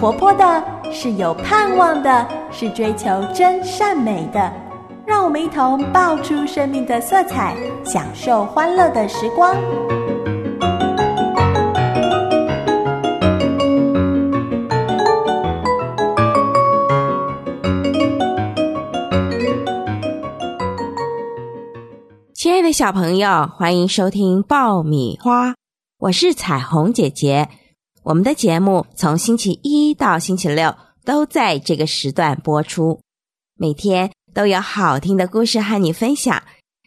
活泼的，是有盼望的，是追求真善美的。让我们一同爆出生命的色彩，享受欢乐的时光。亲爱的小朋友，欢迎收听爆米花，我是彩虹姐姐。我们的节目从星期一到星期六都在这个时段播出，每天。都有好听的故事和你分享，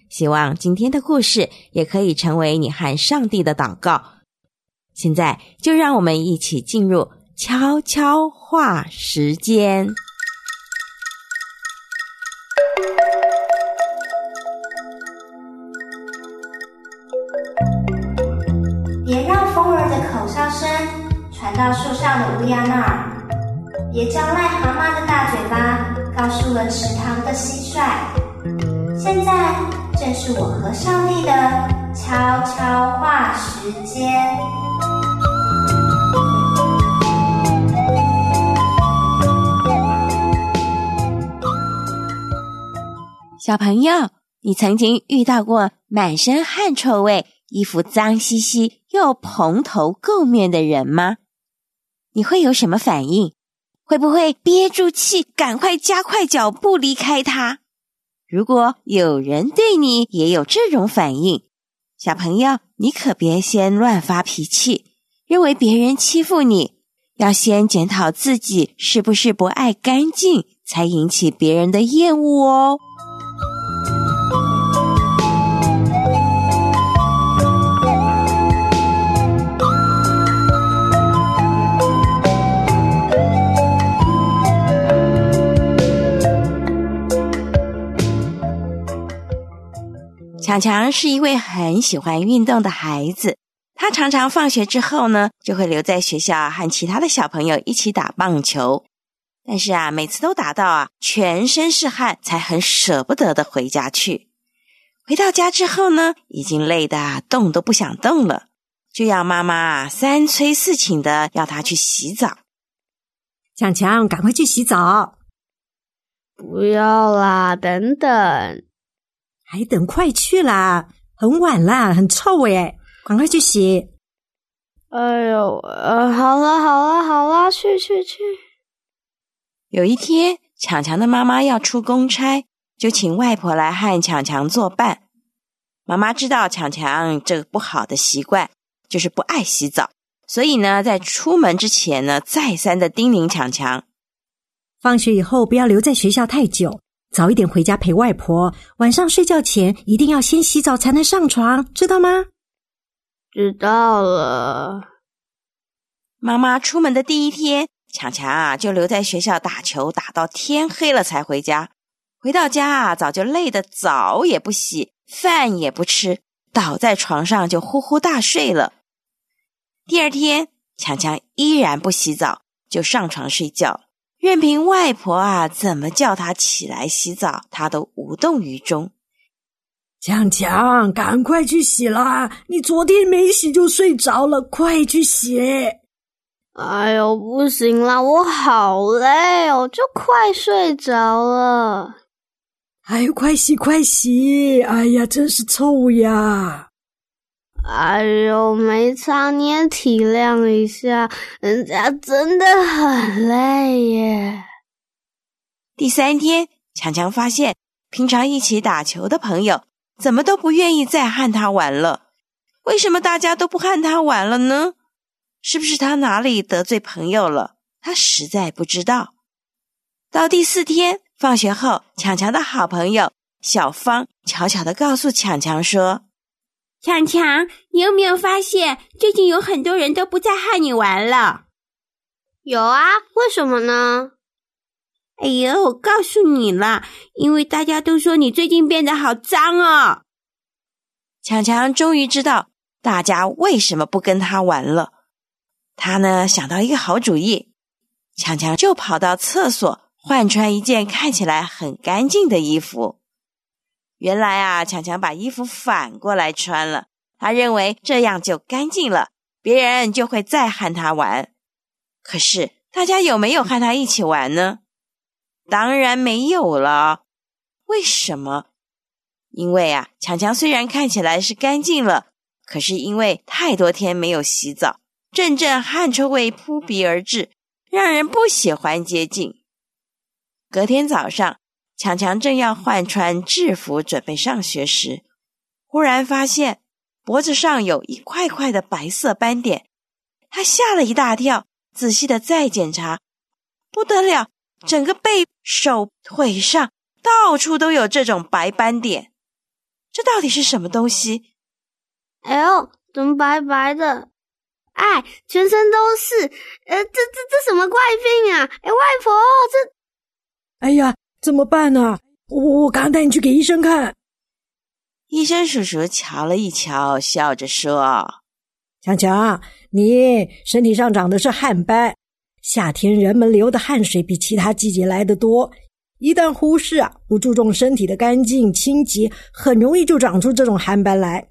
希望今天的故事也可以成为你和上帝的祷告。现在就让我们一起进入悄悄话时间。到树上的乌鸦那儿，别叫癞蛤蟆的大嘴巴。告诉了池塘的蟋蟀。现在正是我和上帝的悄悄话时间。小朋友，你曾经遇到过满身汗臭味、衣服脏兮兮又蓬头垢面的人吗？你会有什么反应？会不会憋住气，赶快加快脚步离开他？如果有人对你也有这种反应，小朋友，你可别先乱发脾气，认为别人欺负你，要先检讨自己是不是不爱干净，才引起别人的厌恶哦。强强是一位很喜欢运动的孩子，他常常放学之后呢，就会留在学校和其他的小朋友一起打棒球。但是啊，每次都打到啊全身是汗，才很舍不得的回家去。回到家之后呢，已经累得动都不想动了，就要妈妈三催四请的要他去洗澡。强强，赶快去洗澡！不要啦，等等。还等快去啦，很晚啦，很臭哎，赶快去洗。哎呦，呃，好了好了好了，去去去。有一天，强强的妈妈要出公差，就请外婆来和强强作伴。妈妈知道强强这个不好的习惯，就是不爱洗澡，所以呢，在出门之前呢，再三的叮咛强强，放学以后不要留在学校太久。早一点回家陪外婆，晚上睡觉前一定要先洗澡才能上床，知道吗？知道了。妈妈出门的第一天，强强啊就留在学校打球，打到天黑了才回家。回到家啊，早就累得澡也不洗，饭也不吃，倒在床上就呼呼大睡了。第二天，强强依然不洗澡，就上床睡觉。任凭外婆啊怎么叫他起来洗澡，他都无动于衷。强强，赶快去洗啦！你昨天没洗就睡着了，快去洗！哎呦，不行啦，我好累哦，就快睡着了。哎呦，快洗快洗！哎呀，真是臭呀！哎呦，没擦，你也体谅一下，人家真的很累耶。第三天，强强发现，平常一起打球的朋友，怎么都不愿意再和他玩了。为什么大家都不和他玩了呢？是不是他哪里得罪朋友了？他实在不知道。到第四天放学后，强强的好朋友小芳悄悄的告诉强强说。强强，你有没有发现最近有很多人都不再和你玩了？有啊，为什么呢？哎呦，我告诉你了，因为大家都说你最近变得好脏哦。强强终于知道大家为什么不跟他玩了。他呢想到一个好主意，强强就跑到厕所换穿一件看起来很干净的衣服。原来啊，强强把衣服反过来穿了。他认为这样就干净了，别人就会再和他玩。可是大家有没有和他一起玩呢？当然没有了。为什么？因为啊，强强虽然看起来是干净了，可是因为太多天没有洗澡，阵阵汗臭味扑鼻而至，让人不喜欢接近。隔天早上，强强正要换穿制服准备上学时，忽然发现脖子上有一块块的白色斑点，他吓了一大跳，仔细的再检查，不得了，整个背、手、腿上到处都有这种白斑点。这到底是什么东西？哎呦，怎么白白的？哎，全身都是，呃，这这这什么怪病啊？哎，外婆，这，哎呀，怎么办呢？我我刚带你去给医生看。医生叔叔瞧了一瞧，笑着说：“强强，你身体上长的是汗斑，夏天人们流的汗水比其他季节来的多。”一旦忽视啊，不注重身体的干净清洁，很容易就长出这种汗斑来。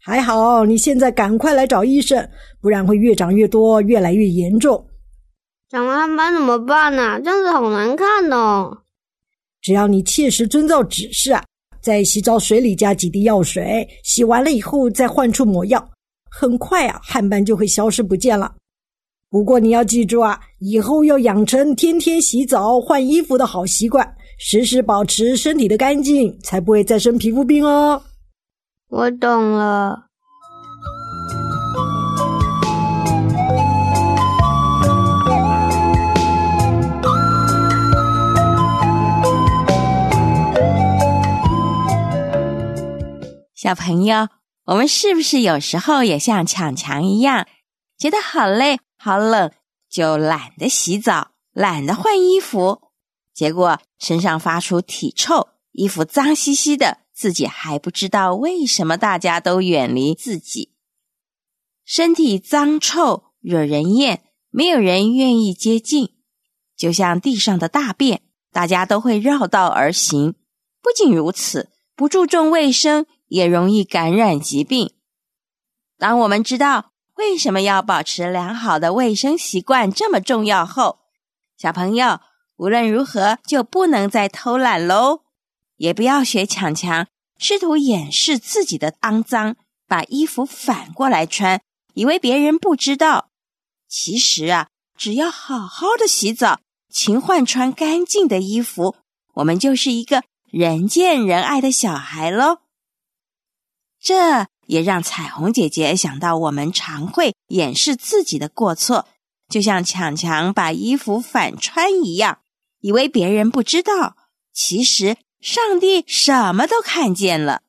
还好你现在赶快来找医生，不然会越长越多，越来越严重。长了汗斑怎么办呢？这样子好难看哦。只要你切实遵照指示啊，在洗澡水里加几滴药水，洗完了以后再换处抹药，很快啊，汗斑就会消失不见了。不过你要记住啊，以后要养成天天洗澡、换衣服的好习惯，时时保持身体的干净，才不会再生皮肤病哦。我懂了。小朋友，我们是不是有时候也像强强一样，觉得好累？好冷，就懒得洗澡，懒得换衣服，结果身上发出体臭，衣服脏兮兮的，自己还不知道为什么大家都远离自己。身体脏臭惹人厌，没有人愿意接近，就像地上的大便，大家都会绕道而行。不仅如此，不注重卫生，也容易感染疾病。当我们知道。为什么要保持良好的卫生习惯这么重要？后小朋友无论如何就不能再偷懒喽，也不要学强强，试图掩饰自己的肮脏，把衣服反过来穿，以为别人不知道。其实啊，只要好好的洗澡，勤换穿干净的衣服，我们就是一个人见人爱的小孩喽。这。也让彩虹姐姐想到，我们常会掩饰自己的过错，就像强强把衣服反穿一样，以为别人不知道。其实上帝什么都看见了。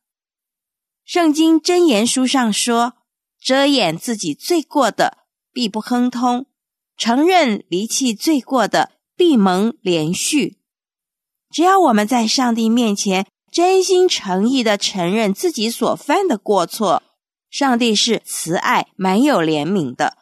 圣经箴言书上说：“遮掩自己罪过的，必不亨通；承认离弃罪过的，必蒙连续。”只要我们在上帝面前。真心诚意的承认自己所犯的过错，上帝是慈爱、满有怜悯的，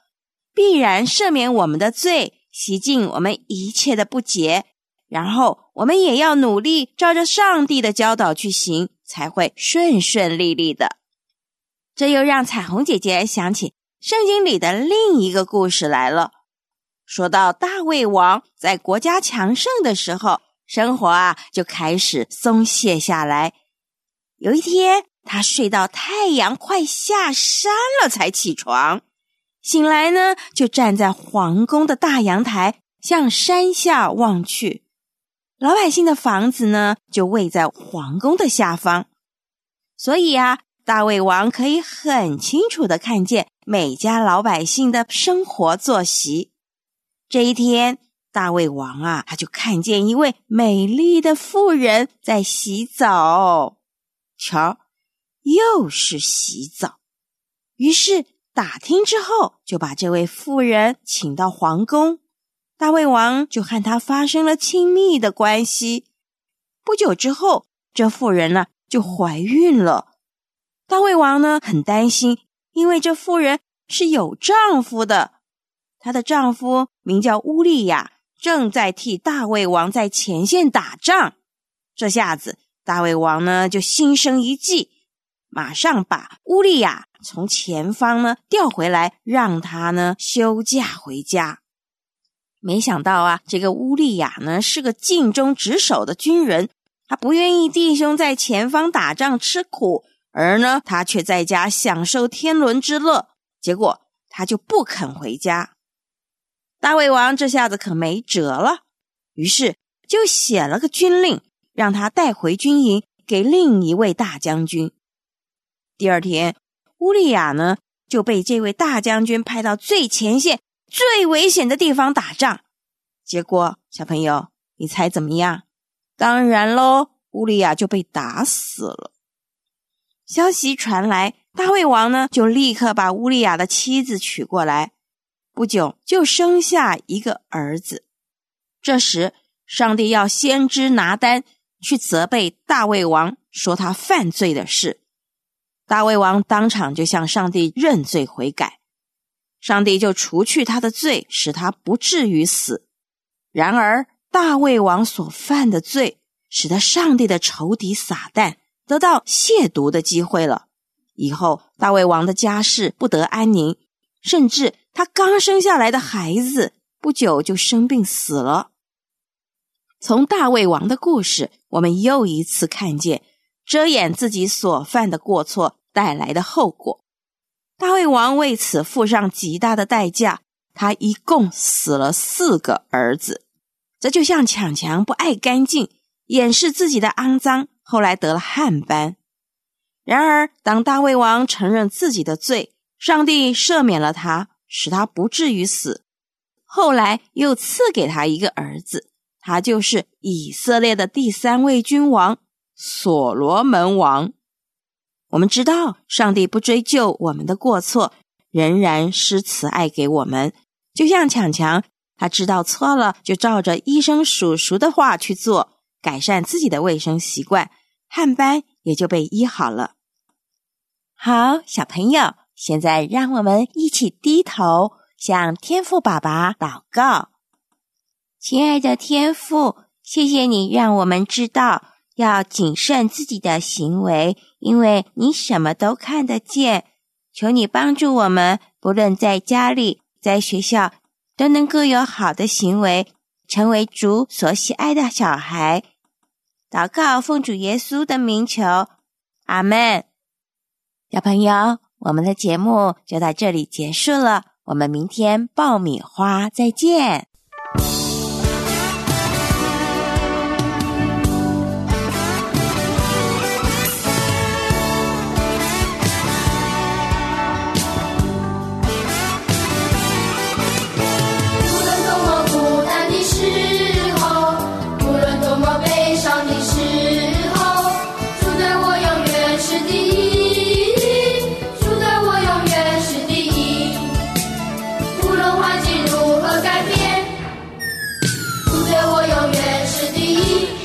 必然赦免我们的罪，洗净我们一切的不洁。然后我们也要努力照着上帝的教导去行，才会顺顺利利的。这又让彩虹姐姐想起圣经里的另一个故事来了。说到大卫王在国家强盛的时候。生活啊，就开始松懈下来。有一天，他睡到太阳快下山了才起床。醒来呢，就站在皇宫的大阳台，向山下望去。老百姓的房子呢，就位在皇宫的下方，所以啊，大胃王可以很清楚的看见每家老百姓的生活作息。这一天。大胃王啊，他就看见一位美丽的妇人在洗澡。瞧，又是洗澡。于是打听之后，就把这位妇人请到皇宫。大胃王就和她发生了亲密的关系。不久之后，这妇人呢就怀孕了。大胃王呢很担心，因为这妇人是有丈夫的，她的丈夫名叫乌利亚。正在替大卫王在前线打仗，这下子大卫王呢就心生一计，马上把乌利亚从前方呢调回来，让他呢休假回家。没想到啊，这个乌利亚呢是个尽忠职守的军人，他不愿意弟兄在前方打仗吃苦，而呢他却在家享受天伦之乐，结果他就不肯回家。大卫王这下子可没辙了，于是就写了个军令，让他带回军营给另一位大将军。第二天，乌利亚呢就被这位大将军派到最前线、最危险的地方打仗。结果，小朋友，你猜怎么样？当然喽，乌利亚就被打死了。消息传来，大卫王呢就立刻把乌利亚的妻子娶过来。不久就生下一个儿子。这时，上帝要先知拿单去责备大卫王，说他犯罪的事。大卫王当场就向上帝认罪悔改，上帝就除去他的罪，使他不至于死。然而，大卫王所犯的罪，使得上帝的仇敌撒旦得到亵渎的机会了。以后，大卫王的家世不得安宁，甚至。他刚生下来的孩子不久就生病死了。从大卫王的故事，我们又一次看见遮掩自己所犯的过错带来的后果。大卫王为此付上极大的代价，他一共死了四个儿子。这就像强强不爱干净，掩饰自己的肮脏，后来得了汗斑。然而，当大卫王承认自己的罪，上帝赦免了他。使他不至于死，后来又赐给他一个儿子，他就是以色列的第三位君王所罗门王。我们知道，上帝不追究我们的过错，仍然施慈爱给我们。就像强强，他知道错了，就照着医生叔叔的话去做，改善自己的卫生习惯，汗斑也就被医好了。好，小朋友。现在，让我们一起低头向天父爸爸祷告。亲爱的天父，谢谢你让我们知道要谨慎自己的行为，因为你什么都看得见。求你帮助我们，不论在家里、在学校，都能够有好的行为，成为主所喜爱的小孩。祷告，奉主耶稣的名求，阿门。小朋友。我们的节目就到这里结束了，我们明天爆米花再见。环境如何改变？你对我永远是第一。